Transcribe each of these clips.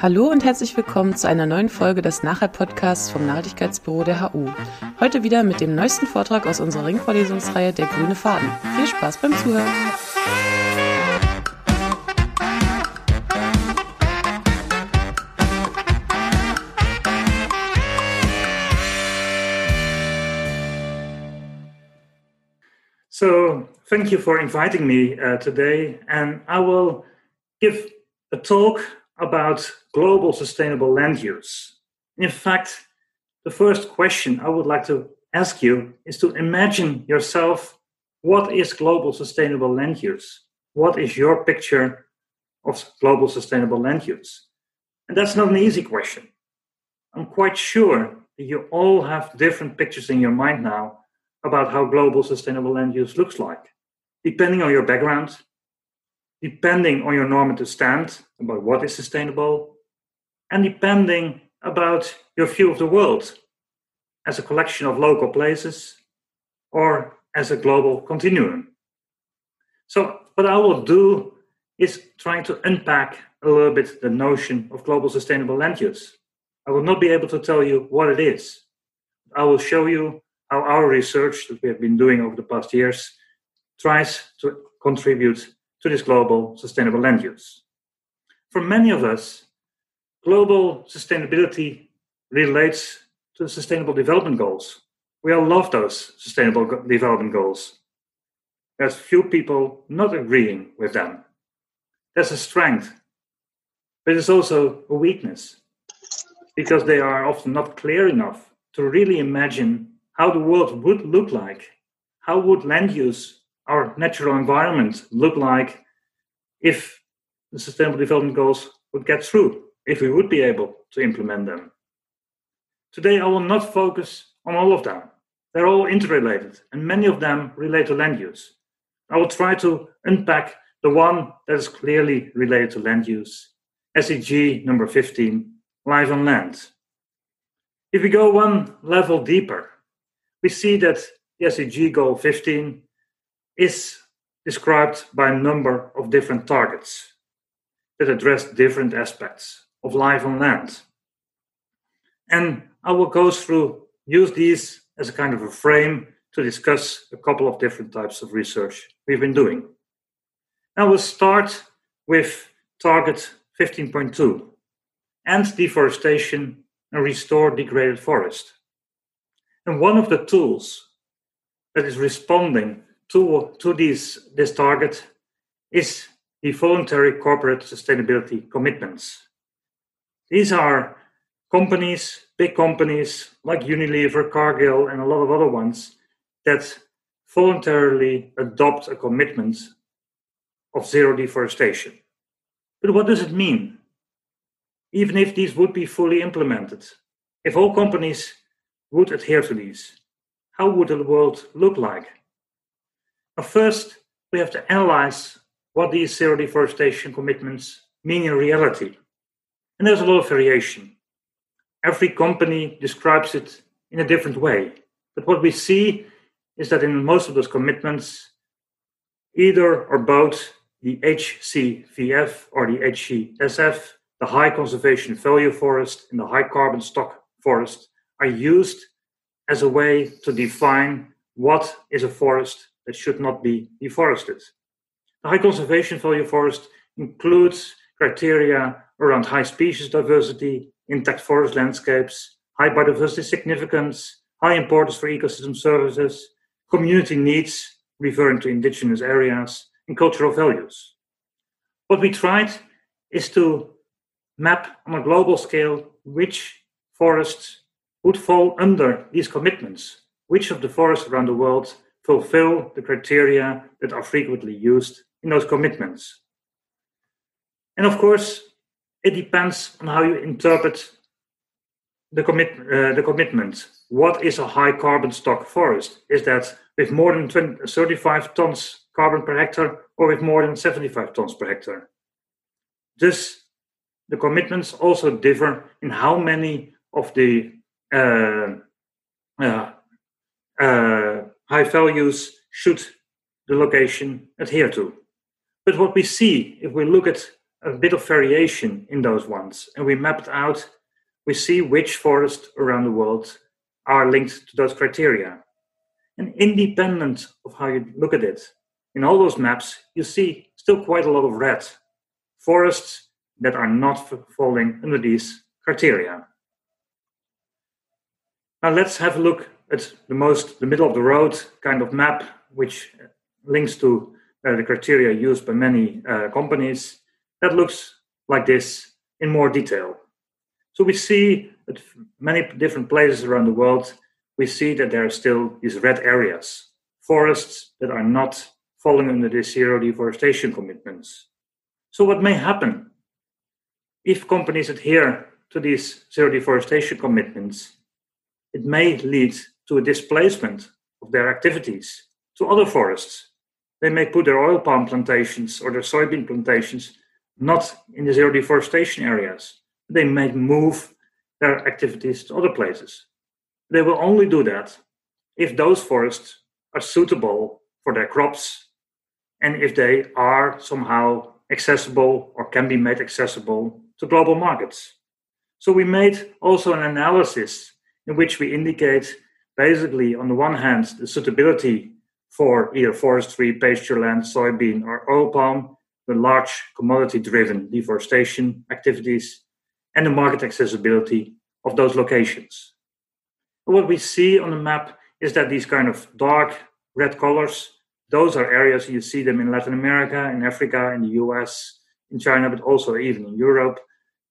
Hallo und herzlich willkommen zu einer neuen Folge des Nachhalt-Podcasts vom Nachhaltigkeitsbüro der HU. Heute wieder mit dem neuesten Vortrag aus unserer Ringvorlesungsreihe Der grüne Faden. Viel Spaß beim Zuhören! So, thank you for inviting me uh, today, and I will give a talk about global sustainable land use. In fact, the first question I would like to ask you is to imagine yourself what is global sustainable land use? What is your picture of global sustainable land use? And that's not an easy question. I'm quite sure that you all have different pictures in your mind now about how global sustainable land use looks like, depending on your background, depending on your normative stand about what is sustainable, and depending about your view of the world as a collection of local places or as a global continuum. So, what I will do is trying to unpack a little bit the notion of global sustainable land use. I will not be able to tell you what it is. I will show you how our research that we have been doing over the past years tries to contribute to this global sustainable land use. For many of us, global sustainability relates to the sustainable development goals. We all love those sustainable development goals. There's few people not agreeing with them. That's a strength, but it's also a weakness because they are often not clear enough to really imagine how the world would look like. How would land use our natural environment look like if the Sustainable Development Goals would get through, if we would be able to implement them. Today, I will not focus on all of them. They're all interrelated, and many of them relate to land use. I will try to unpack the one that is clearly related to land use SDG number 15 Life on Land. If we go one level deeper, we see that the SDG goal 15 is described by a number of different targets that address different aspects of life on land. And I will go through, use these as a kind of a frame to discuss a couple of different types of research we've been doing. Now we'll start with target 15.2 end deforestation and restore degraded forest. And one of the tools that is responding to, to these, this target is the voluntary corporate sustainability commitments. These are companies, big companies like Unilever, Cargill, and a lot of other ones that voluntarily adopt a commitment of zero deforestation. But what does it mean? Even if these would be fully implemented, if all companies would adhere to these, how would the world look like? First, we have to analyze what these zero deforestation commitments mean in reality. And there's a lot of variation. Every company describes it in a different way. But what we see is that in most of those commitments, either or both the HCVF or the HCSF, the high conservation value forest and the high carbon stock forest, are used as a way to define what is a forest that should not be deforested. The high conservation value forest includes criteria around high species diversity, intact forest landscapes, high biodiversity significance, high importance for ecosystem services, community needs, referring to indigenous areas, and cultural values. What we tried is to map on a global scale which forests would fall under these commitments, which of the forests around the world fulfill the criteria that are frequently used in those commitments. And of course, it depends on how you interpret the, commit, uh, the commitment. What is a high carbon stock forest? Is that with more than 20, 35 tons carbon per hectare or with more than 75 tons per hectare? Thus, the commitments also differ in how many of the uh, uh, uh high values should the location adhere to. But what we see if we look at a bit of variation in those ones and we mapped out, we see which forests around the world are linked to those criteria. And independent of how you look at it, in all those maps, you see still quite a lot of red forests that are not falling under these criteria. Now let's have a look at the most, the middle of the road kind of map, which links to uh, the criteria used by many uh, companies. That looks like this in more detail. So we see at many different places around the world, we see that there are still these red areas, forests that are not falling under the zero deforestation commitments. So what may happen if companies adhere to these zero deforestation commitments? It may lead to a displacement of their activities to other forests. They may put their oil palm plantations or their soybean plantations not in the zero deforestation areas. They may move their activities to other places. They will only do that if those forests are suitable for their crops and if they are somehow accessible or can be made accessible to global markets. So we made also an analysis in which we indicate basically, on the one hand, the suitability for either forestry, pasture land, soybean, or oil palm, the large commodity driven deforestation activities, and the market accessibility of those locations. what we see on the map is that these kind of dark red colors, those are areas you see them in Latin America, in Africa, in the US, in China, but also even in Europe.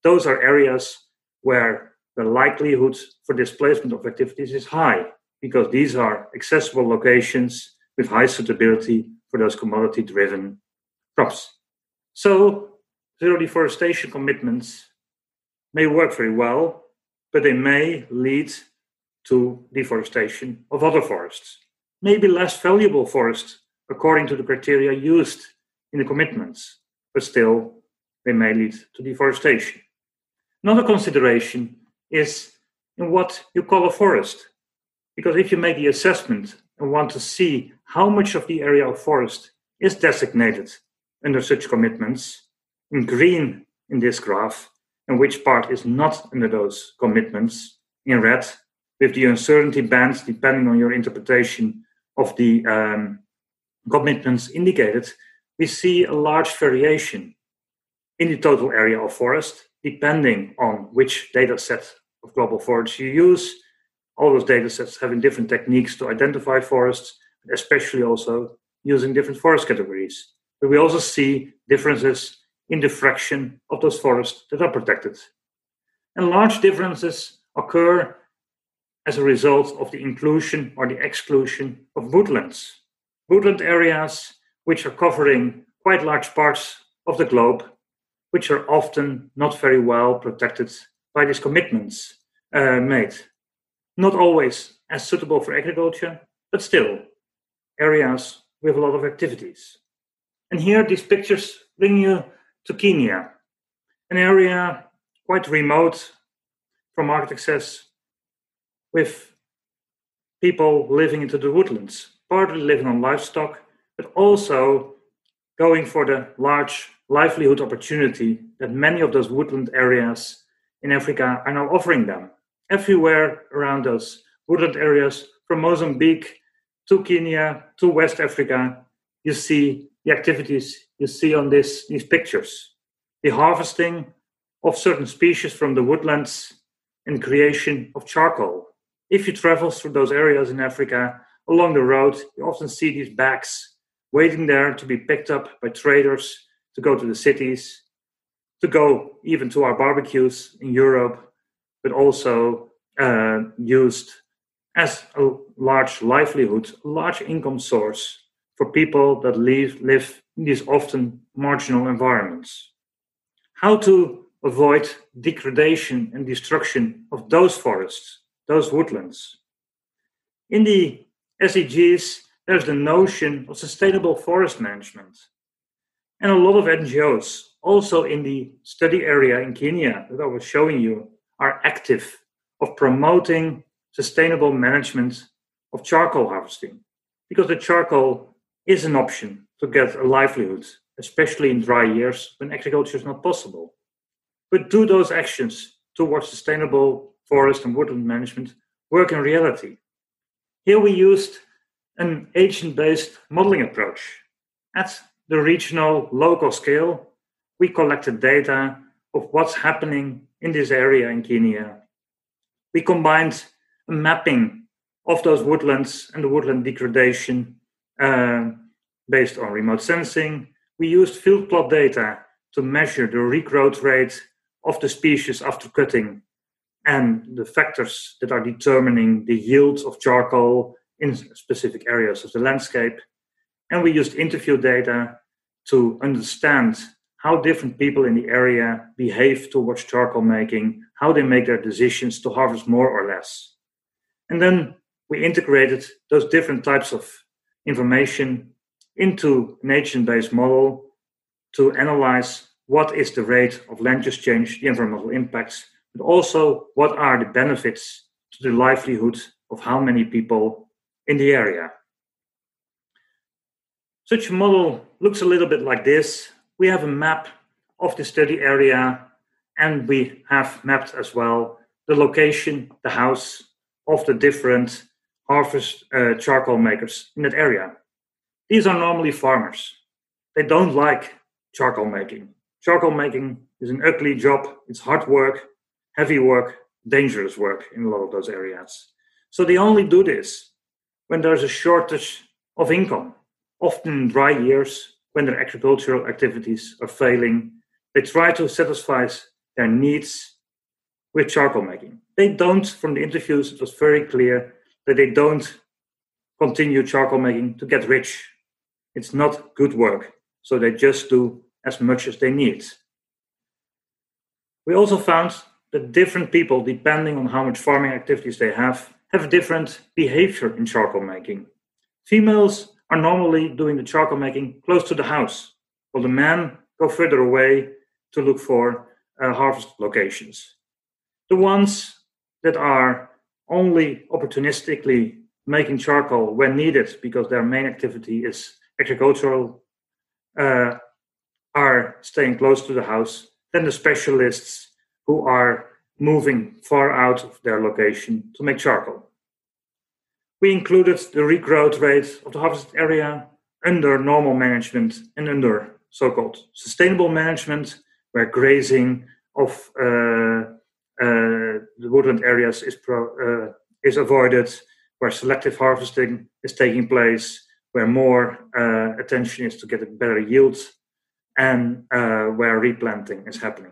Those are areas where the likelihood for displacement of activities is high because these are accessible locations with high suitability for those commodity driven crops. So, zero deforestation commitments may work very well, but they may lead to deforestation of other forests, maybe less valuable forests according to the criteria used in the commitments, but still they may lead to deforestation. Another consideration is in what you call a forest. Because if you make the assessment and want to see how much of the area of forest is designated under such commitments, in green in this graph, and which part is not under those commitments, in red, with the uncertainty bands depending on your interpretation of the um, commitments indicated, we see a large variation in the total area of forest, depending on which data set of global forests you use. All those data sets having different techniques to identify forests, especially also using different forest categories. But we also see differences in the fraction of those forests that are protected. And large differences occur as a result of the inclusion or the exclusion of woodlands. Woodland areas which are covering quite large parts of the globe, which are often not very well protected by these commitments uh, made. Not always as suitable for agriculture, but still areas with a lot of activities. And here these pictures bring you to Kenya, an area quite remote from market access with people living into the woodlands, partly living on livestock, but also going for the large livelihood opportunity that many of those woodland areas in Africa are now offering them. Everywhere around us, wooded areas from Mozambique to Kenya to West Africa, you see the activities you see on this, these pictures. The harvesting of certain species from the woodlands and creation of charcoal. If you travel through those areas in Africa, along the road, you often see these bags waiting there to be picked up by traders to go to the cities to go even to our barbecues in Europe, but also uh, used as a large livelihood, a large income source for people that live, live in these often marginal environments. How to avoid degradation and destruction of those forests, those woodlands. In the SDGs, there's the notion of sustainable forest management. And a lot of NGOs also in the study area in Kenya that I was showing you are active of promoting sustainable management of charcoal harvesting because the charcoal is an option to get a livelihood especially in dry years when agriculture is not possible. But do those actions towards sustainable forest and woodland management work in reality? Here we used an agent based modeling approach. At the regional local scale, we collected data of what's happening in this area in Kenya. We combined a mapping of those woodlands and the woodland degradation uh, based on remote sensing. We used field plot data to measure the regrowth rate of the species after cutting and the factors that are determining the yield of charcoal in specific areas of the landscape. And we used interview data to understand how different people in the area behave towards charcoal making, how they make their decisions to harvest more or less. And then we integrated those different types of information into an agent-based model to analyze what is the rate of land use change, the environmental impacts, but also what are the benefits to the livelihood of how many people in the area. Such a model looks a little bit like this. We have a map of the study area, and we have mapped as well the location, the house of the different harvest uh, charcoal makers in that area. These are normally farmers. They don't like charcoal making. Charcoal making is an ugly job, it's hard work, heavy work, dangerous work in a lot of those areas. So they only do this when there's a shortage of income, often dry years when their agricultural activities are failing. They try to satisfy their needs with charcoal making. They don't, from the interviews, it was very clear that they don't continue charcoal making to get rich. It's not good work. So they just do as much as they need. We also found that different people, depending on how much farming activities they have, have different behavior in charcoal making. Females are normally doing the charcoal making close to the house, while the men go further away to look for uh, harvest locations. The ones that are only opportunistically making charcoal when needed because their main activity is agricultural uh, are staying close to the house than the specialists who are moving far out of their location to make charcoal. We included the regrowth rate of the harvested area under normal management and under so called sustainable management, where grazing of uh, uh, the woodland areas is, pro, uh, is avoided, where selective harvesting is taking place, where more uh, attention is to get a better yield, and where replanting is happening.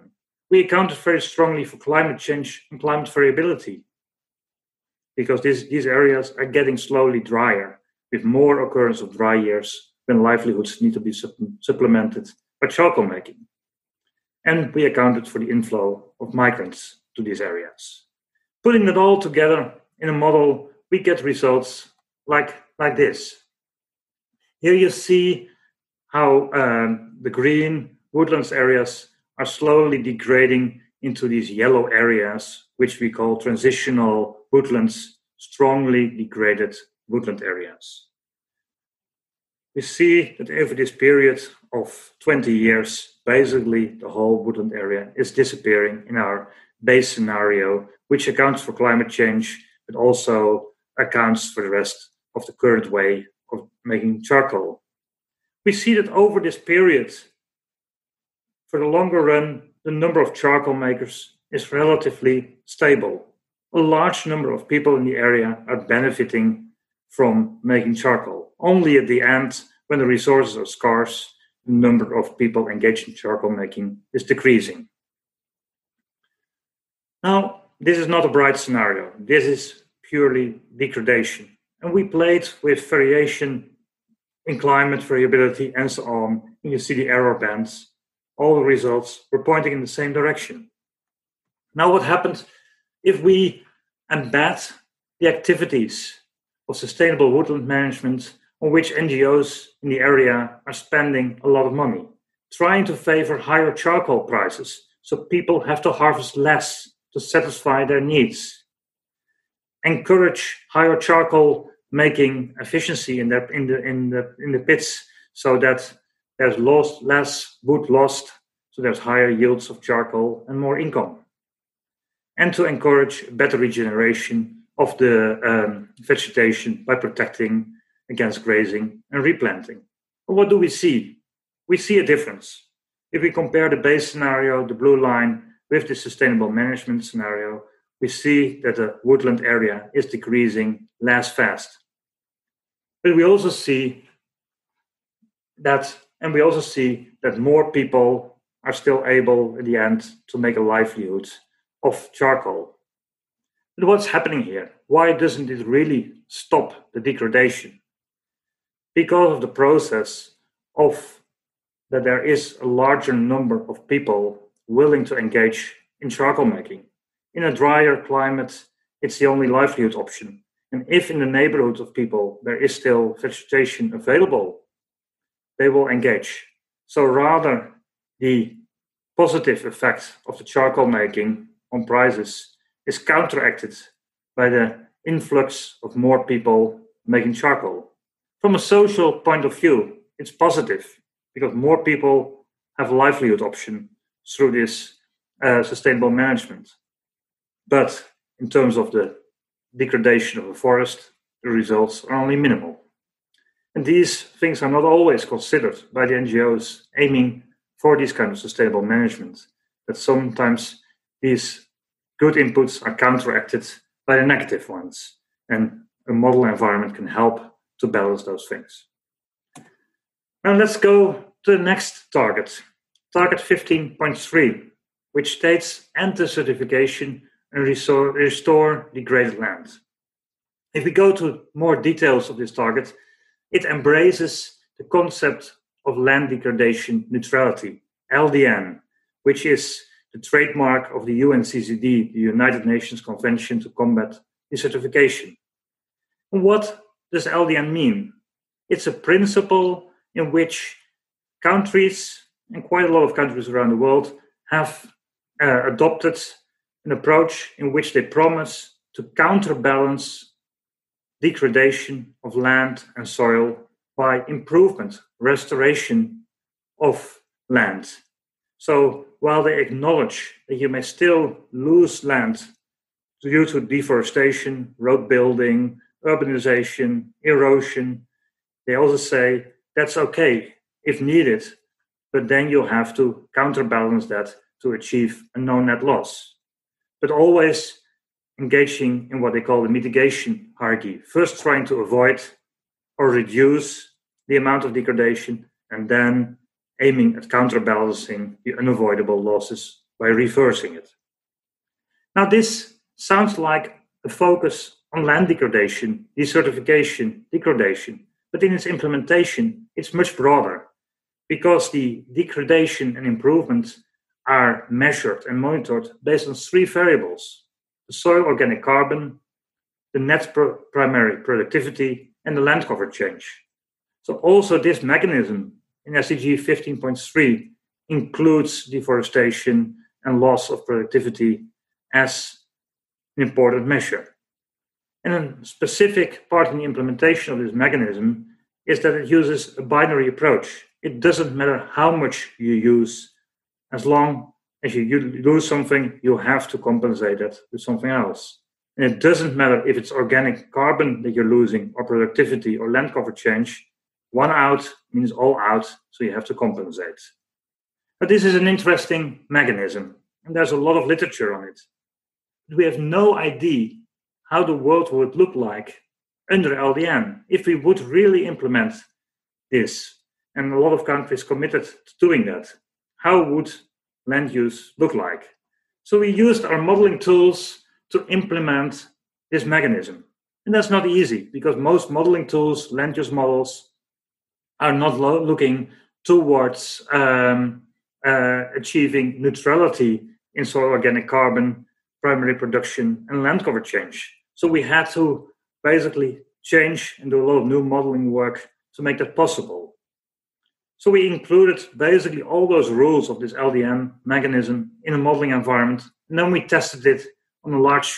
We accounted very strongly for climate change and climate variability because this, these areas are getting slowly drier with more occurrence of dry years when livelihoods need to be supplemented by charcoal making. And we accounted for the inflow of migrants to these areas. Putting it all together in a model, we get results like, like this. Here you see how um, the green woodlands areas are slowly degrading into these yellow areas, which we call transitional woodlands, strongly degraded woodland areas. We see that over this period of 20 years, basically the whole woodland area is disappearing in our base scenario, which accounts for climate change, but also accounts for the rest of the current way of making charcoal. We see that over this period, for the longer run, the number of charcoal makers is relatively stable. A large number of people in the area are benefiting from making charcoal. Only at the end, when the resources are scarce, the number of people engaged in charcoal making is decreasing. Now, this is not a bright scenario. This is purely degradation. And we played with variation in climate variability and so on. And you see the error bands. All the results were pointing in the same direction. Now, what happens if we embed the activities of sustainable woodland management on which NGOs in the area are spending a lot of money, trying to favor higher charcoal prices so people have to harvest less to satisfy their needs. Encourage higher charcoal making efficiency in the, in the, in the, in the pits so that there's lost, less wood lost, so there's higher yields of charcoal and more income. And to encourage better regeneration of the um, vegetation by protecting against grazing and replanting. But what do we see? We see a difference. If we compare the base scenario, the blue line, with the sustainable management scenario, we see that the woodland area is decreasing less fast. But we also see that, and we also see that more people are still able in the end to make a livelihood of charcoal. But what's happening here? Why doesn't it really stop the degradation? Because of the process of that there is a larger number of people willing to engage in charcoal making. In a drier climate, it's the only livelihood option. And if in the neighborhood of people there is still vegetation available, they will engage. So rather the positive effect of the charcoal making on prices is counteracted by the influx of more people making charcoal. From a social point of view, it's positive because more people have a livelihood option through this uh, sustainable management. But in terms of the degradation of a forest, the results are only minimal. And these things are not always considered by the NGOs aiming for this kind of sustainable management. That sometimes these good inputs are counteracted by the negative ones. And a model environment can help to balance those things. Now let's go to the next target, target 15.3, which states end desertification and restore, restore degraded land. If we go to more details of this target, it embraces the concept of land degradation neutrality, LDN, which is the trademark of the UNCCD, the United Nations Convention to Combat Desertification. What does LDN mean? It's a principle in which countries, and quite a lot of countries around the world, have uh, adopted an approach in which they promise to counterbalance degradation of land and soil by improvement, restoration of land. So while they acknowledge that you may still lose land due to deforestation, road building, urbanization, erosion, they also say that's okay if needed, but then you have to counterbalance that to achieve a no net loss. But always engaging in what they call the mitigation hierarchy. First, trying to avoid or reduce the amount of degradation, and then aiming at counterbalancing the unavoidable losses by reversing it. Now, this sounds like a focus on land degradation, desertification, degradation, but in its implementation, it's much broader because the degradation and improvement are measured and monitored based on three variables the soil organic carbon, the net primary productivity, and the land cover change. So, also, this mechanism in SDG 15.3 includes deforestation and loss of productivity as an important measure. And a specific part in the implementation of this mechanism is that it uses a binary approach. It doesn't matter how much you use, as long as you, you lose something, you have to compensate it with something else. And it doesn't matter if it's organic carbon that you're losing, or productivity, or land cover change. One out means all out, so you have to compensate. But this is an interesting mechanism, and there's a lot of literature on it. We have no idea how the world would look like under LDN if we would really implement this. And a lot of countries committed to doing that. How would land use look like? So we used our modeling tools to implement this mechanism. And that's not easy because most modeling tools, land use models, are not lo- looking towards um, uh, achieving neutrality in soil organic carbon, primary production, and land cover change. So we had to basically change and do a lot of new modeling work to make that possible. So we included basically all those rules of this LDN mechanism in a modeling environment, and then we tested it on a large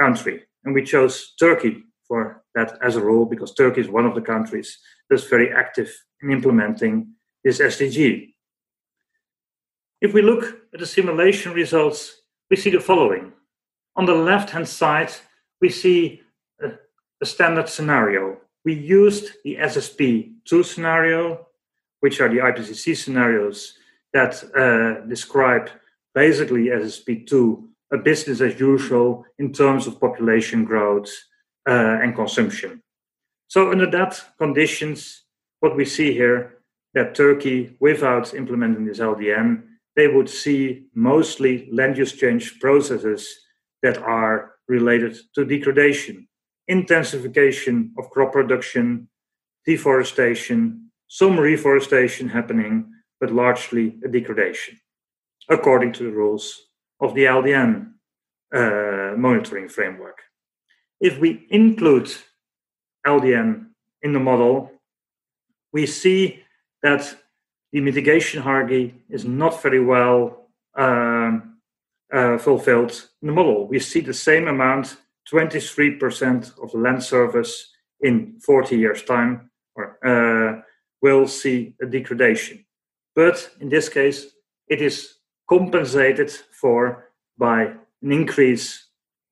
country. And we chose Turkey for that as a rule because Turkey is one of the countries that's very active in implementing this SDG. If we look at the simulation results, we see the following. On the left hand side, we see a, a standard scenario. We used the SSP2 scenario, which are the IPCC scenarios that uh, describe basically SSP2 a business as usual in terms of population growth uh, and consumption. So under that conditions, what we see here that Turkey, without implementing this LDN, they would see mostly land use change processes that are related to degradation, intensification of crop production, deforestation, some reforestation happening, but largely a degradation, according to the rules of the LDN uh, monitoring framework. If we include LDN in the model, we see that the mitigation hierarchy is not very well um, uh, fulfilled in the model. We see the same amount, 23% of the land surface in 40 years' time or, uh, will see a degradation. But in this case, it is compensated for by an increase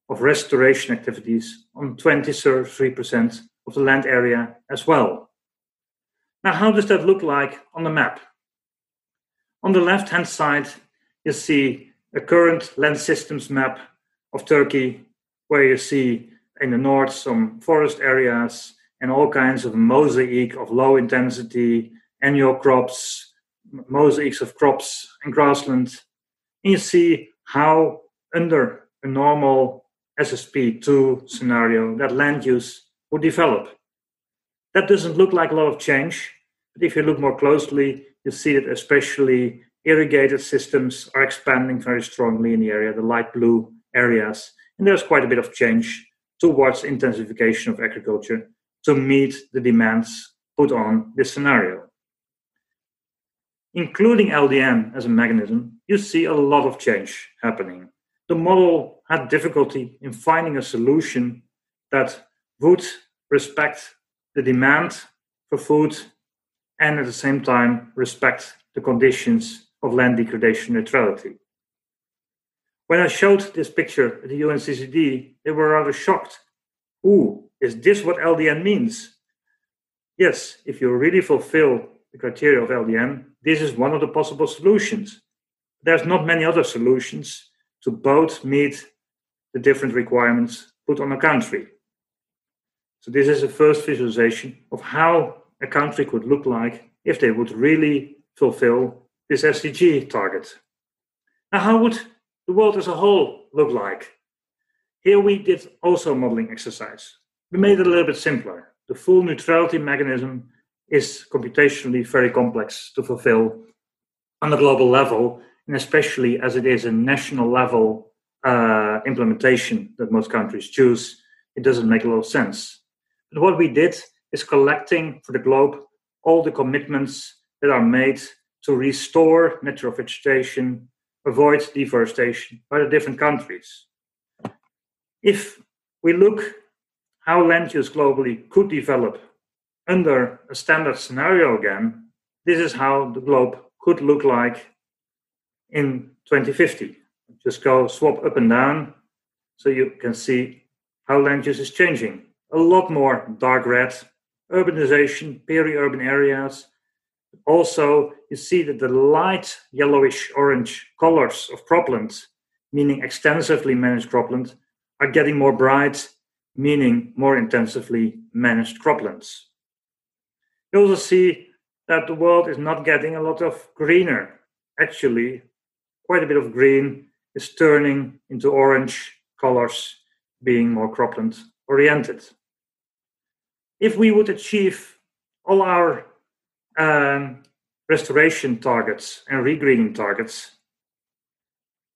of restoration activities on 23% of the land area as well. Now, how does that look like on the map? On the left hand side, you see a current land systems map of Turkey, where you see in the north some forest areas and all kinds of mosaic of low intensity annual crops, mosaics of crops and grassland. And you see how, under a normal SSP2 scenario, that land use would develop. That doesn't look like a lot of change, but if you look more closely, you see that especially irrigated systems are expanding very strongly in the area, the light blue areas. And there's quite a bit of change towards intensification of agriculture to meet the demands put on this scenario. Including LDN as a mechanism, you see a lot of change happening. The model had difficulty in finding a solution that would respect the demand for food and at the same time respect the conditions of land degradation neutrality. When I showed this picture at the UNCCD, they were rather shocked. Ooh, is this what LDN means? Yes, if you really fulfill the criteria of LDN, this is one of the possible solutions. There's not many other solutions to both meet the different requirements put on a country. So this is a first visualization of how a country could look like if they would really fulfill this SDG target. Now, how would the world as a whole look like? Here we did also a modeling exercise. We made it a little bit simpler. The full neutrality mechanism is computationally very complex to fulfill on a global level, and especially as it is a national level uh, implementation that most countries choose, it doesn't make a lot of sense. But what we did is collecting for the globe all the commitments that are made to restore natural vegetation, avoid deforestation by the different countries. If we look how land use globally could develop under a standard scenario again, this is how the globe could look like in 2050. Just go swap up and down so you can see how land use is changing. A lot more dark red, urbanization, peri-urban areas, also, you see that the light yellowish orange colors of cropland, meaning extensively managed cropland, are getting more bright, meaning more intensively managed croplands. You also see that the world is not getting a lot of greener. Actually, quite a bit of green is turning into orange colors, being more cropland oriented. If we would achieve all our um, restoration targets and regreening targets,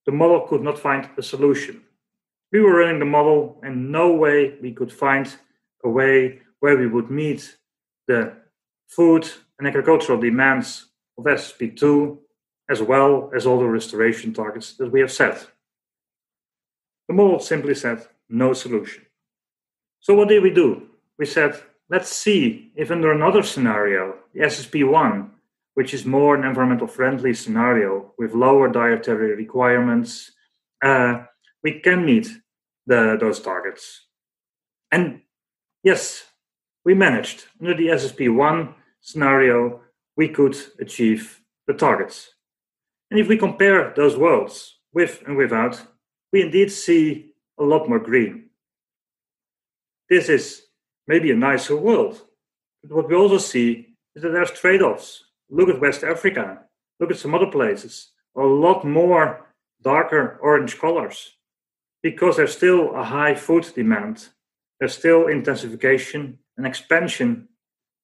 the model could not find a solution. We were running the model, and no way we could find a way where we would meet the food and agricultural demands of SSP2, as well as all the restoration targets that we have set. The model simply said no solution. So, what did we do? We said Let's see if under another scenario, the SSP1, which is more an environmental friendly scenario with lower dietary requirements, uh, we can meet the, those targets. And yes, we managed. Under the SSP 1 scenario, we could achieve the targets. And if we compare those worlds with and without, we indeed see a lot more green. This is maybe a nicer world. But what we also see is that there's trade offs. Look at West Africa, look at some other places, a lot more darker orange colors because there's still a high food demand. There's still intensification and expansion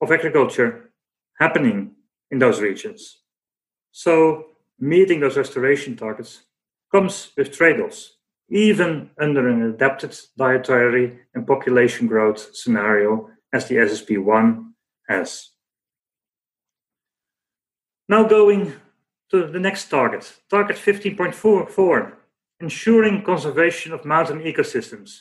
of agriculture happening in those regions. So, meeting those restoration targets comes with trade offs, even under an adapted dietary and population growth scenario as the SSP 1 has. Now, going to the next target, target 15.44 ensuring conservation of mountain ecosystems.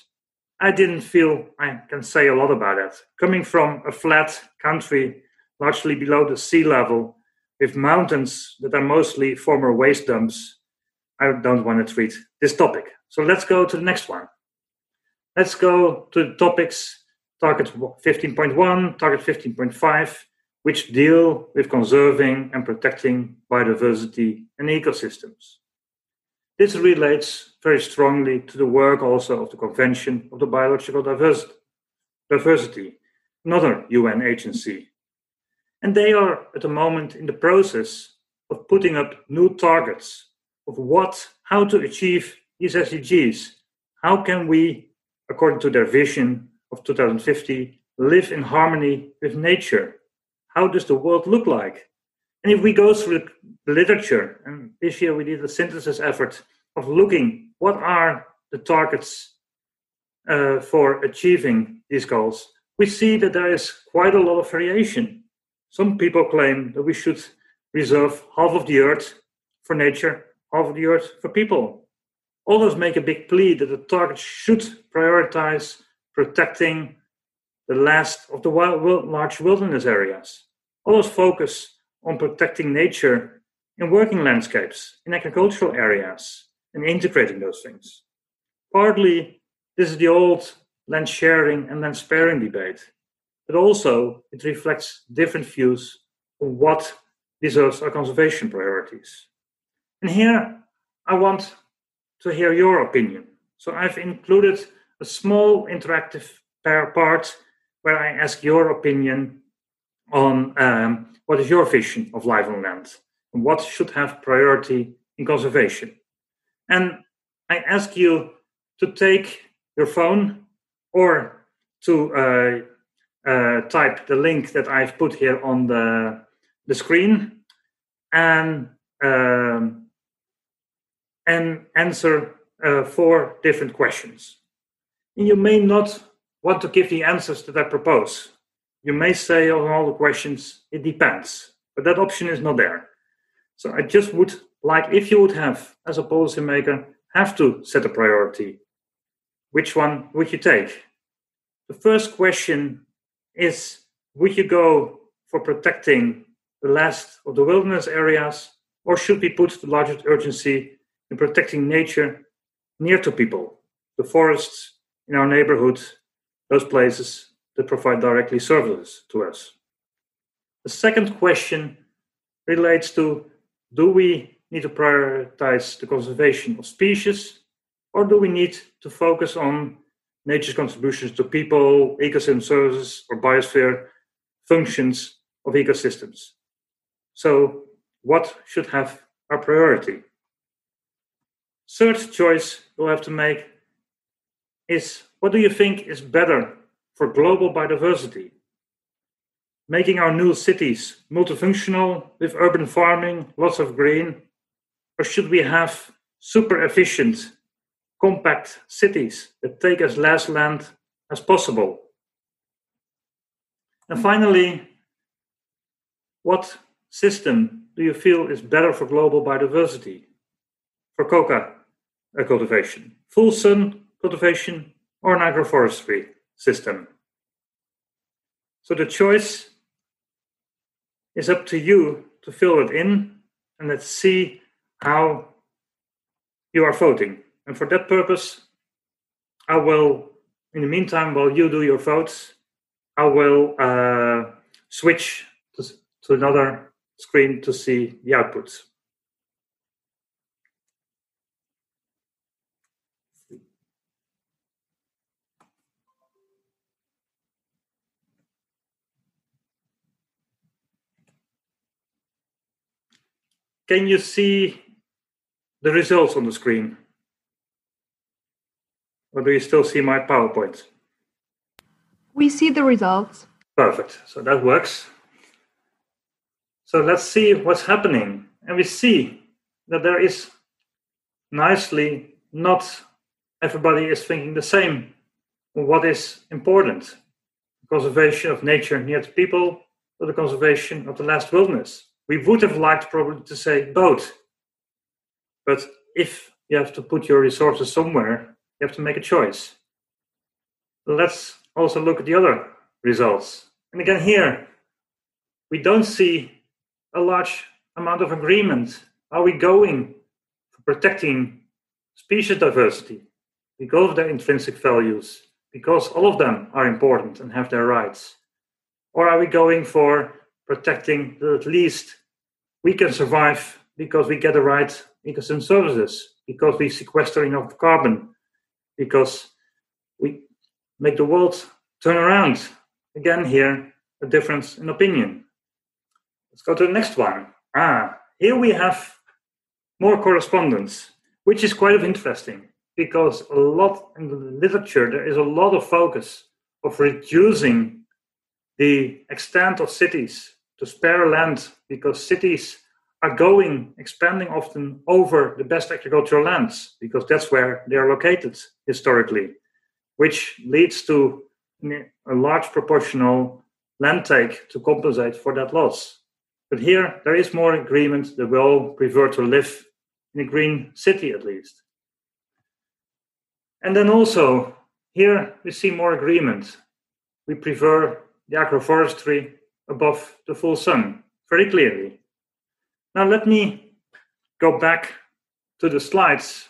I didn't feel I can say a lot about that. Coming from a flat country, largely below the sea level, with mountains that are mostly former waste dumps, I don't want to treat this topic. So let's go to the next one. Let's go to the topics target 15.1, target 15.5, which deal with conserving and protecting biodiversity and ecosystems. This relates very strongly to the work also of the Convention of the Biological Diversity, another UN agency. And they are at the moment in the process of putting up new targets of what, how to achieve these SDGs. How can we, according to their vision of 2050, live in harmony with nature? How does the world look like? And if we go through the literature, and this year we did a synthesis effort of looking what are the targets uh, for achieving these goals, we see that there is quite a lot of variation. Some people claim that we should reserve half of the earth for nature, half of the earth for people. Others make a big plea that the target should prioritize protecting the last of the wild, large wilderness areas. Others focus on protecting nature in working landscapes, in agricultural areas, and integrating those things. Partly, this is the old land sharing and land sparing debate, but also it reflects different views on what deserves our conservation priorities. And here I want to hear your opinion. So I've included a small interactive part where I ask your opinion on um, what is your vision of life on land and what should have priority in conservation. And I ask you to take your phone or to uh, uh, type the link that I've put here on the, the screen and um, and answer uh, four different questions. And you may not want to give the answers that I propose. You may say on all the questions, it depends, but that option is not there. So I just would like, if you would have, as a policymaker, have to set a priority, which one would you take? The first question is Would you go for protecting the last of the wilderness areas, or should we put the largest urgency in protecting nature near to people, the forests in our neighborhood, those places that provide directly services to us? The second question relates to do we need to prioritize the conservation of species, or do we need to focus on nature's contributions to people, ecosystem services, or biosphere functions of ecosystems? So, what should have our priority? Third choice we'll have to make is what do you think is better for global biodiversity? Making our new cities multifunctional with urban farming, lots of green, or should we have super efficient, compact cities that take as less land as possible? And hmm. finally, what system do you feel is better for global biodiversity? For cocoa cultivation, full sun cultivation, or an agroforestry system? So the choice is up to you to fill it in and let's see how you are voting. And for that purpose, I will, in the meantime, while you do your votes, I will uh, switch to, to another screen to see the outputs. Can you see the results on the screen? Or do you still see my PowerPoint? We see the results. Perfect. So that works. So let's see what's happening. And we see that there is nicely not everybody is thinking the same what is important. The conservation of nature near to people or the conservation of the last wilderness. We would have liked probably to say both. But if you have to put your resources somewhere, you have to make a choice. Let's also look at the other results. And again, here, we don't see a large amount of agreement. Are we going for protecting species diversity because of their intrinsic values, because all of them are important and have their rights? Or are we going for protecting that at least we can survive because we get the right ecosystem services, because we sequester enough carbon, because we make the world turn around. Again, here, a difference in opinion. Let's go to the next one. Ah, here we have more correspondence, which is quite interesting because a lot in the literature there is a lot of focus of reducing the extent of cities to spare land because cities are going expanding often over the best agricultural lands because that's where they are located historically which leads to a large proportional land take to compensate for that loss but here, there is more agreement that we all prefer to live in a green city at least. And then also, here we see more agreement. We prefer the agroforestry above the full sun, very clearly. Now, let me go back to the slides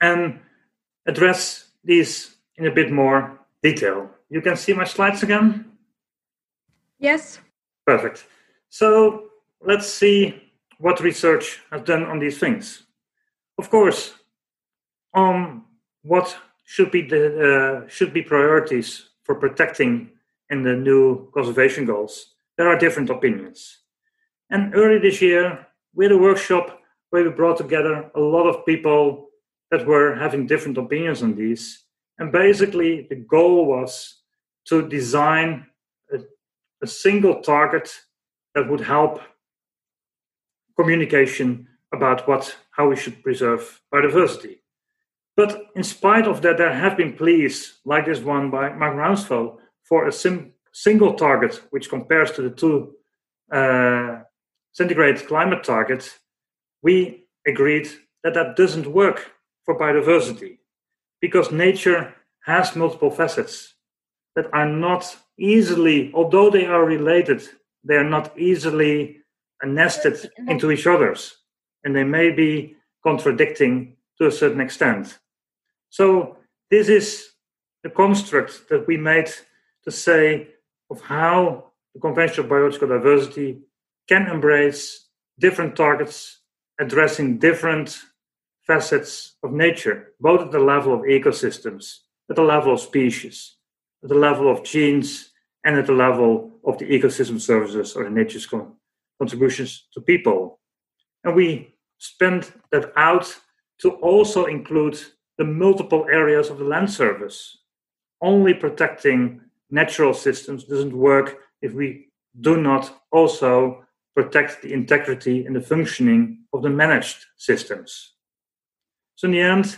and address these in a bit more detail. You can see my slides again? Yes. Perfect. So let's see what research has done on these things. Of course, on what should be the uh, should be priorities for protecting in the new conservation goals, there are different opinions. And early this year, we had a workshop where we brought together a lot of people that were having different opinions on these. And basically, the goal was to design a single target that would help communication about what how we should preserve biodiversity. But in spite of that, there have been pleas like this one by Mark Rounsevell for a sim- single target which compares to the two uh, centigrade climate target. We agreed that that doesn't work for biodiversity because nature has multiple facets that are not easily, although they are related, they are not easily nested into each other's, and they may be contradicting to a certain extent. So this is the construct that we made to say of how the Convention of Biological Diversity can embrace different targets addressing different facets of nature, both at the level of ecosystems, at the level of species at the level of genes and at the level of the ecosystem services or the nature's con- contributions to people. And we spend that out to also include the multiple areas of the land service. Only protecting natural systems doesn't work if we do not also protect the integrity and the functioning of the managed systems. So, in the end,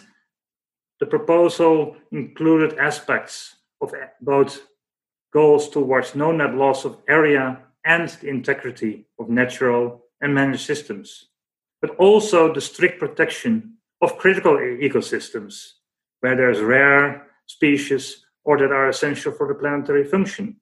the proposal included aspects of both goals towards no net loss of area and the integrity of natural and managed systems, but also the strict protection of critical ecosystems where there's rare species or that are essential for the planetary function.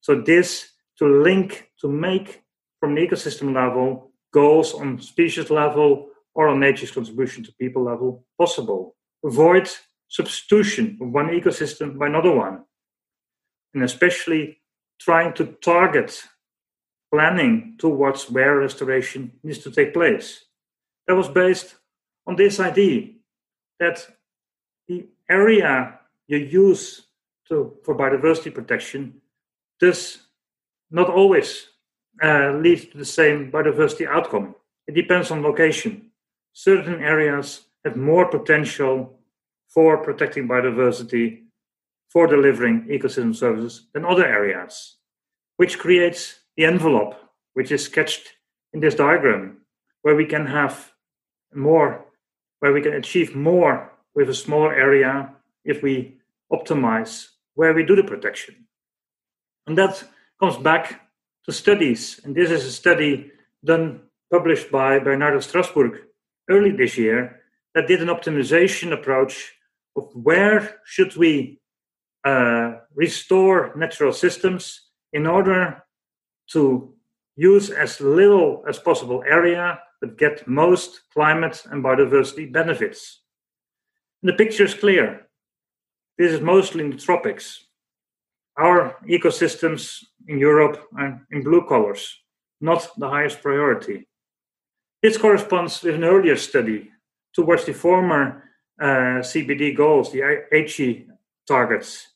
So this to link, to make from the ecosystem level goals on species level or on nature's contribution to people level possible. Avoid substitution of one ecosystem by another one. And especially trying to target planning towards where restoration needs to take place. That was based on this idea that the area you use to, for biodiversity protection does not always uh, lead to the same biodiversity outcome. It depends on location. Certain areas have more potential for protecting biodiversity, for delivering ecosystem services than other areas, which creates the envelope, which is sketched in this diagram, where we can have more, where we can achieve more with a smaller area if we optimize where we do the protection. And that comes back to studies. And this is a study done, published by Bernardo Strassburg early this year, that did an optimization approach of where should we uh, restore natural systems in order to use as little as possible area but get most climate and biodiversity benefits. And the picture is clear. This is mostly in the tropics. Our ecosystems in Europe are in blue colors, not the highest priority. This corresponds with an earlier study towards the former uh, CBD goals, the Aichi targets,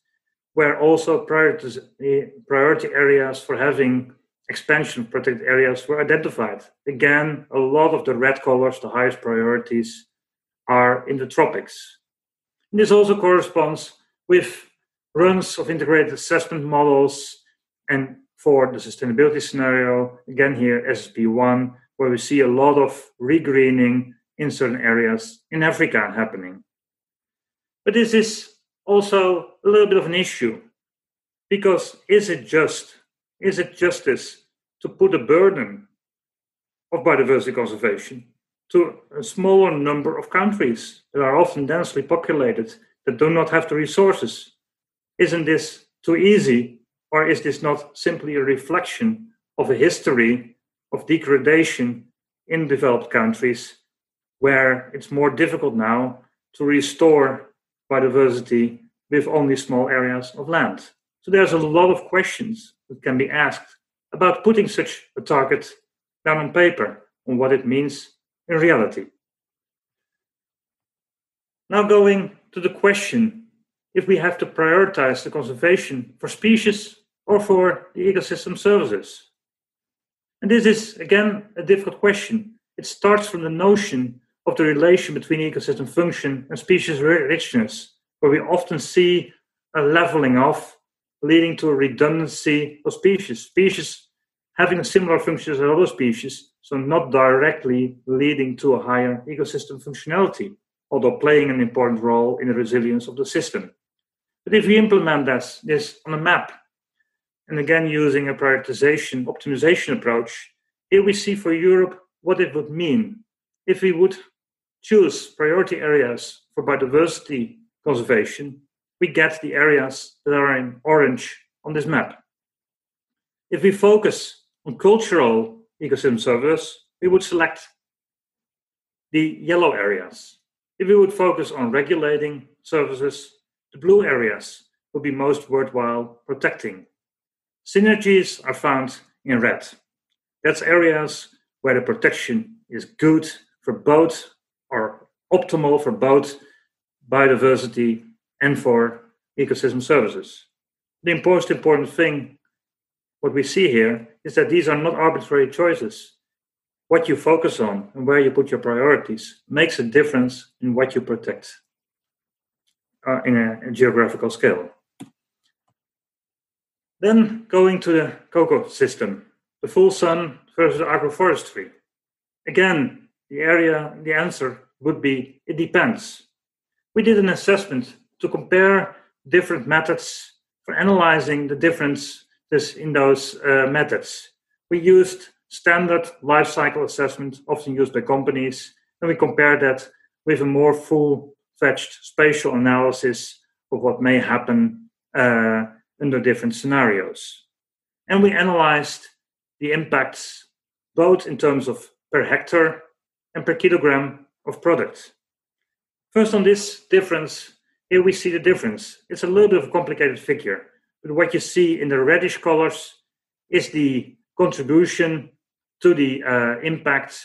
where also priority areas for having expansion protected areas were identified. Again, a lot of the red colors, the highest priorities, are in the tropics. And this also corresponds with runs of integrated assessment models and for the sustainability scenario, again here, SSP1, where we see a lot of regreening in certain areas in Africa happening. But this is also a little bit of an issue because is it just, is it justice to put a burden of biodiversity conservation to a smaller number of countries that are often densely populated that do not have the resources? Isn't this too easy, or is this not simply a reflection of a history of degradation in developed countries where it's more difficult now to restore biodiversity with only small areas of land? So there's a lot of questions that can be asked about putting such a target down on paper on what it means in reality. Now, going to the question if we have to prioritize the conservation for species or for the ecosystem services. And this is, again, a difficult question. It starts from the notion of the relation between ecosystem function and species richness, where we often see a leveling off leading to a redundancy of species. Species having similar functions as other species, so not directly leading to a higher ecosystem functionality, although playing an important role in the resilience of the system. But if we implement this, this on a map, and again using a prioritization optimization approach, here we see for Europe what it would mean if we would choose priority areas for biodiversity conservation we get the areas that are in orange on this map. If we focus on cultural ecosystem services, we would select the yellow areas. If we would focus on regulating services, the blue areas would be most worthwhile protecting. Synergies are found in red. That's areas where the protection is good for both or optimal for both biodiversity and for ecosystem services. The most important thing, what we see here, is that these are not arbitrary choices. What you focus on and where you put your priorities makes a difference in what you protect uh, in a, geographical scale. Then going to the cocoa system, the full sun versus agroforestry. Again, the area, the answer would be it depends. We did an assessment to compare different methods for analyzing the differences in those uh, methods. We used standard life cycle assessment, often used by companies, and we compared that with a more full-fledged spatial analysis of what may happen uh, under different scenarios. And we analyzed the impacts both in terms of per hectare and per kilogram of product. First, on this difference, here we see the difference. It's a little bit of a complicated figure, but what you see in the reddish colors is the contribution to the uh, impact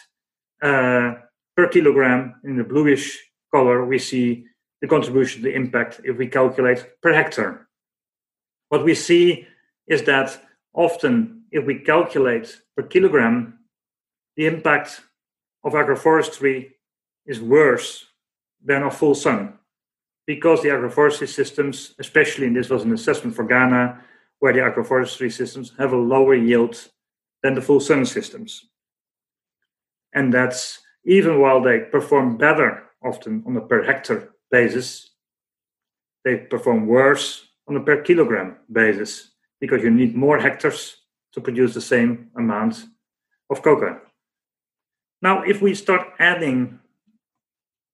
uh, per kilogram. In the bluish color, we see the contribution the impact if we calculate per hectare. What we see is that often, if we calculate per kilogram, the impact of agroforestry is worse than of full sun because the agroforestry systems, especially, and this was an assessment for Ghana, where the agroforestry systems have a lower yield than the full sun systems. And that's even while they perform better often on a per hectare basis, they perform worse on a per kilogram basis because you need more hectares to produce the same amount of cocoa. Now, if we start adding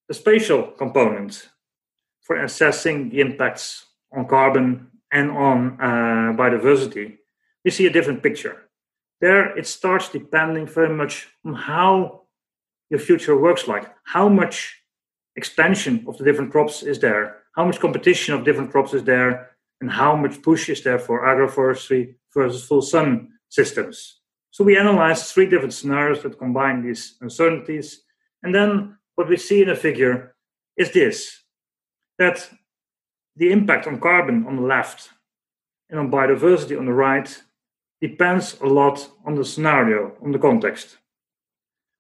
the spatial component for assessing the impacts on carbon and on uh, biodiversity, we see a different picture. There, it starts depending very much on how your future works like, how much expansion of the different crops is there, how much competition of different crops is there, and how much push is there for agroforestry versus full sun systems. So we analyzed three different scenarios that combine these uncertainties. And then what we see in a figure is this that the impact on carbon on the left and on biodiversity on the right depends a lot on the scenario, on the context.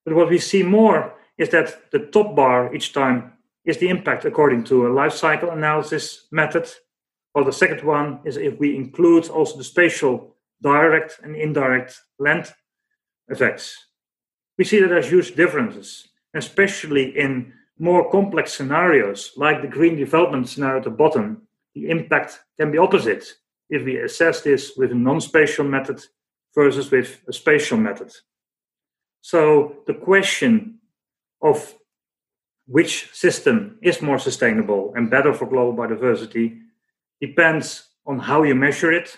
But what we see more is that the top bar each time is the impact according to a life cycle analysis method, while the second one is if we include also the spatial direct and indirect land effects. We see that there's huge differences, especially in more complex scenarios, like the green development scenario at the bottom, the impact can be opposite if we assess this with a non spatial method versus with a spatial method. So the question of which system is more sustainable and better for global biodiversity depends on how you measure it.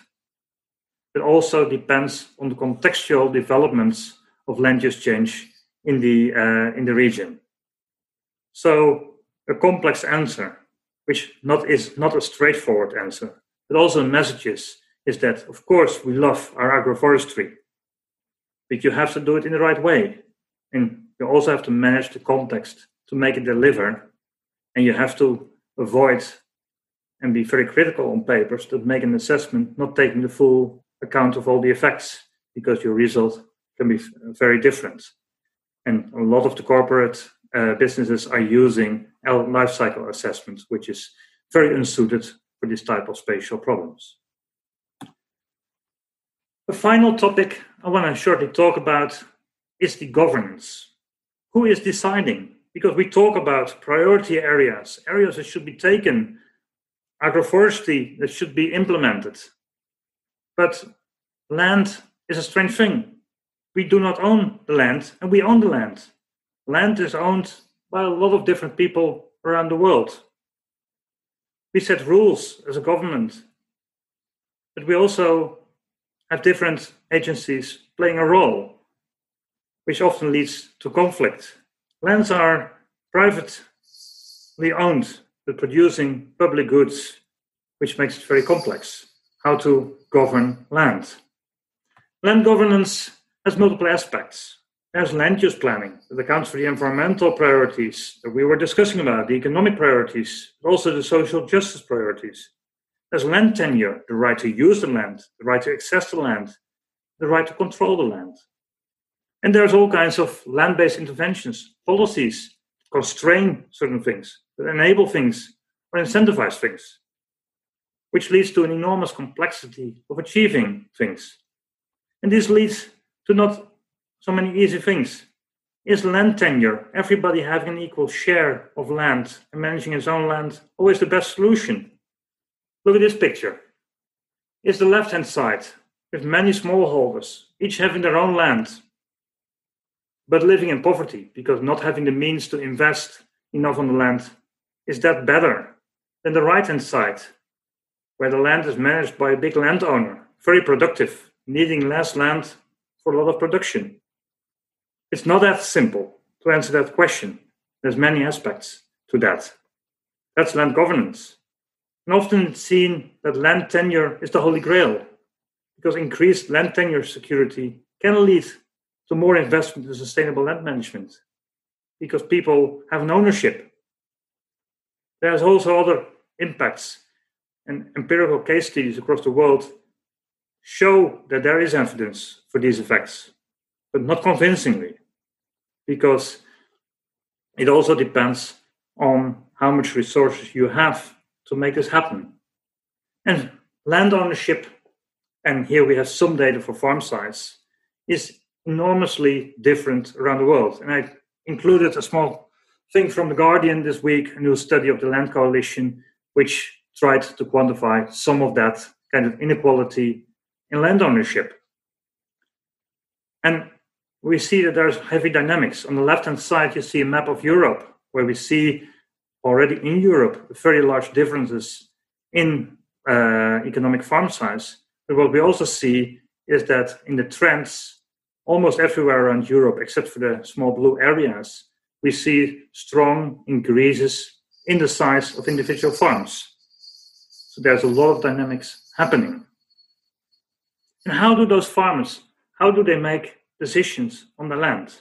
It also depends on the contextual developments of land use change in the, uh, in the region. So a complex answer, which not, is not a straightforward answer, but also messages is that, of course, we love our agroforestry, but you have to do it in the right way. And you also have to manage the context to make it deliver. And you have to avoid and be very critical on papers to make an assessment, not taking the full account of all the effects, because your result can be very different. And a lot of the corporate uh, businesses are using life cycle assessments, which is very unsuited for this type of spatial problems. The final topic I want to shortly talk about is the governance. Who is deciding? Because we talk about priority areas, areas that should be taken, agroforestry that should be implemented. But land is a strange thing. We do not own the land, and we own the land. Land is owned by a lot of different people around the world. We set rules as a government, but we also have different agencies playing a role which often leads to conflict. Lands are privately owned, but producing public goods, which makes it very complex how to govern land. Land governance has multiple aspects. There's land use planning that accounts for the environmental priorities that we were discussing about, the economic priorities, but also the social justice priorities. There's land tenure, the right to use the land, the right to access the land, the right to control the land. And there's all kinds of land based interventions, policies constrain certain things, that enable things or incentivize things, which leads to an enormous complexity of achieving things. And this leads to not so many easy things. Is land tenure, everybody having an equal share of land and managing his own land, always the best solution? Look at this picture. Is the left hand side, with many smallholders, each having their own land, but living in poverty because not having the means to invest enough on the land, is that better than the right hand side, where the land is managed by a big landowner, very productive, needing less land for a lot of production? It's not that simple to answer that question. There's many aspects to that. That's land governance. And often it's seen that land tenure is the holy grail because increased land tenure security can lead to more investment in sustainable land management because people have an ownership. There's also other impacts, and empirical case studies across the world show that there is evidence for these effects, but not convincingly, because it also depends on how much resources you have to make this happen. And land ownership, and here we have some data for farm size, is enormously different around the world. And I included a small thing from The Guardian this week, a new study of the Land Coalition, which tried to quantify some of that kind of inequality in land ownership. And we see that there's heavy dynamics. On the left hand side, you see a map of Europe, where we see already in Europe very large differences in uh, economic farm size. But what we also see is that in the trends, almost everywhere around Europe, except for the small blue areas, we see strong increases in the size of individual farms. So there's a lot of dynamics happening. And how do those farmers, how do they make decisions on the land?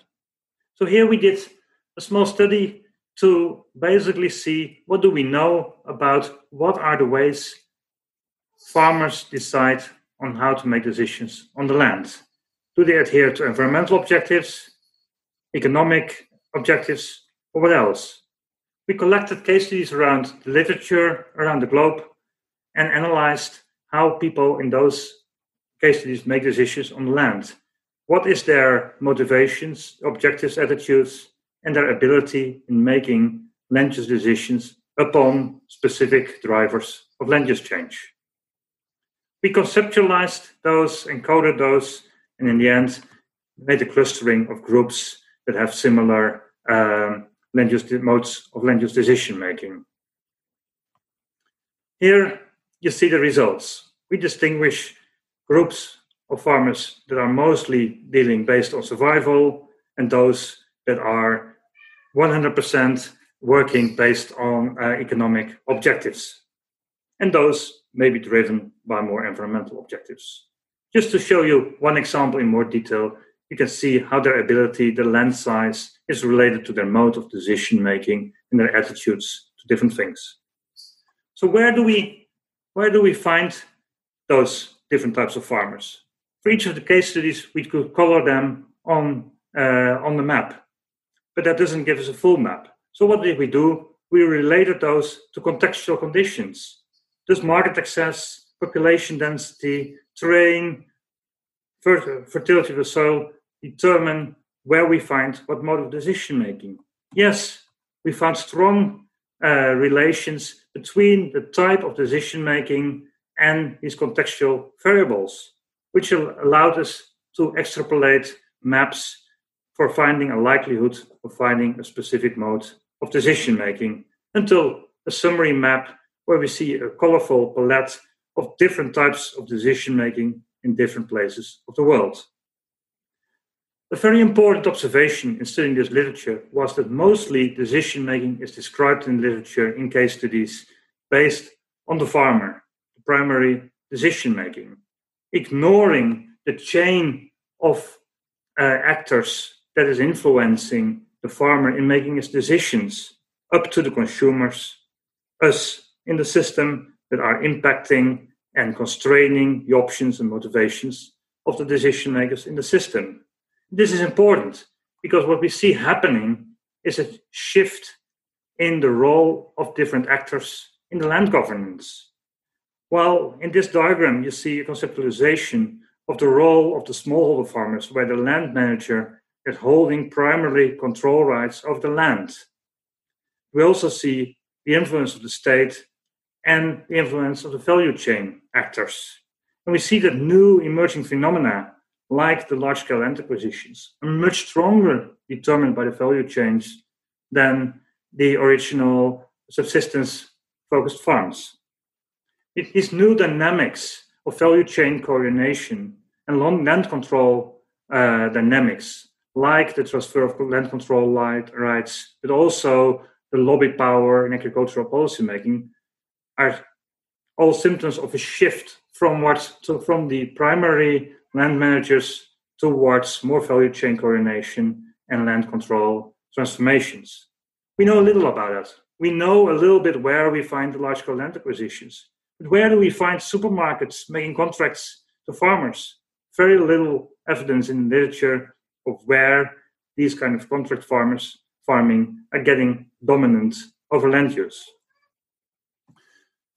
So here we did a small study to basically see what do we know about what are the ways farmers decide on how to make decisions on the land. Do they adhere to environmental objectives, economic objectives, or what else? We collected case studies around the literature around the globe and analyzed how people in those case studies make decisions on land. What is their motivations, objectives, attitudes, and their ability in making land use decisions upon specific drivers of land use change? We conceptualized those, encoded those, and in the end, made a clustering of groups that have similar um, land use modes of land use decision making. Here you see the results. We distinguish groups of farmers that are mostly dealing based on survival and those that are 100% working based on uh, economic objectives. And those may be driven by more environmental objectives. Just to show you one example in more detail, you can see how their ability, their land size, is related to their mode of decision making and their attitudes to different things. So where do we where do we find those different types of farmers? For each of the case studies, we could color them on uh, on the map, but that doesn't give us a full map. So what did we do? We related those to contextual conditions. Does market access, population density, terrain, fertility of the soil determine where we find what mode of decision making. Yes, we found strong uh, relations between the type of decision making and these contextual variables, which allowed us to extrapolate maps for finding a likelihood of finding a specific mode of decision making until a summary map where we see a colorful palette of different types of decision making in different places of the world. A very important observation in studying this literature was that mostly decision making is described in literature in case studies based on the farmer, the primary decision making, ignoring the chain of uh, actors that is influencing the farmer in making his decisions up to the consumers, us in the system that are impacting and constraining the options and motivations of the decision makers in the system. This is important because what we see happening is a shift in the role of different actors in the land governance. While in this diagram you see a conceptualization of the role of the smallholder farmers, where the land manager is holding primarily control rights of the land. We also see the influence of the state and the influence of the value chain actors. And we see that new emerging phenomena, like the large scale land acquisitions, are much stronger determined by the value chains than the original subsistence focused farms. These new dynamics of value chain coordination and land control uh, dynamics, like the transfer of land control rights, but also the lobby power in agricultural policymaking, are all symptoms of a shift from what to, from the primary land managers towards more value chain coordination and land control transformations. We know a little about that. We know a little bit where we find the large scale land acquisitions. But where do we find supermarkets making contracts to farmers? Very little evidence in the literature of where these kind of contract farmers farming are getting dominant over land use.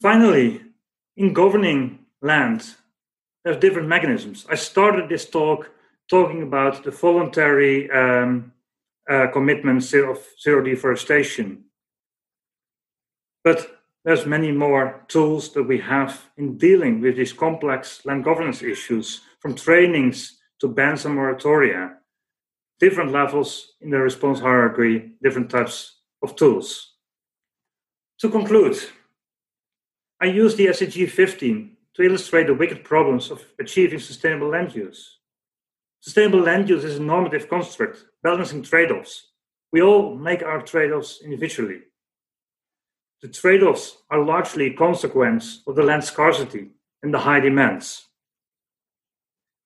Finally, in governing land, there's different mechanisms. I started this talk talking about the voluntary um, uh, commitments of zero deforestation. But there's many more tools that we have in dealing with these complex land governance issues, from trainings to bans and moratoria, different levels in the response hierarchy, different types of tools. To conclude, I use the SDG 15 to illustrate the wicked problems of achieving sustainable land use. Sustainable land use is a normative construct, balancing trade offs. We all make our trade offs individually. The trade offs are largely a consequence of the land scarcity and the high demands.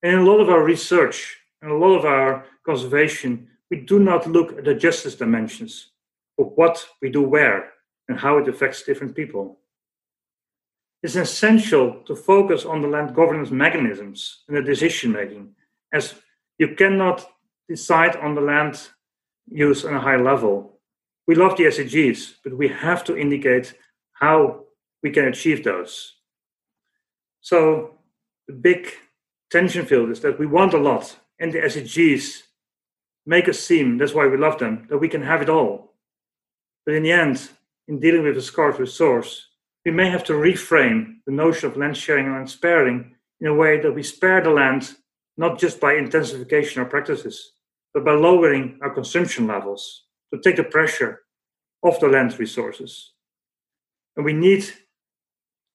And in a lot of our research and a lot of our conservation, we do not look at the justice dimensions of what we do where and how it affects different people. It's essential to focus on the land governance mechanisms and the decision making, as you cannot decide on the land use on a high level. We love the SDGs, but we have to indicate how we can achieve those. So, the big tension field is that we want a lot, and the SDGs make us seem, that's why we love them, that we can have it all. But in the end, in dealing with a scarce resource, we may have to reframe the notion of land sharing and land sparing in a way that we spare the land not just by intensification of practices, but by lowering our consumption levels to take the pressure off the land resources. And we need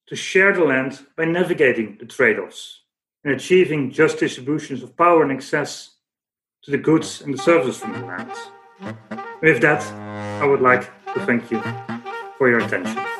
to share the land by navigating the trade offs and achieving just distributions of power and access to the goods and the services from the land. With that, I would like to thank you for your attention.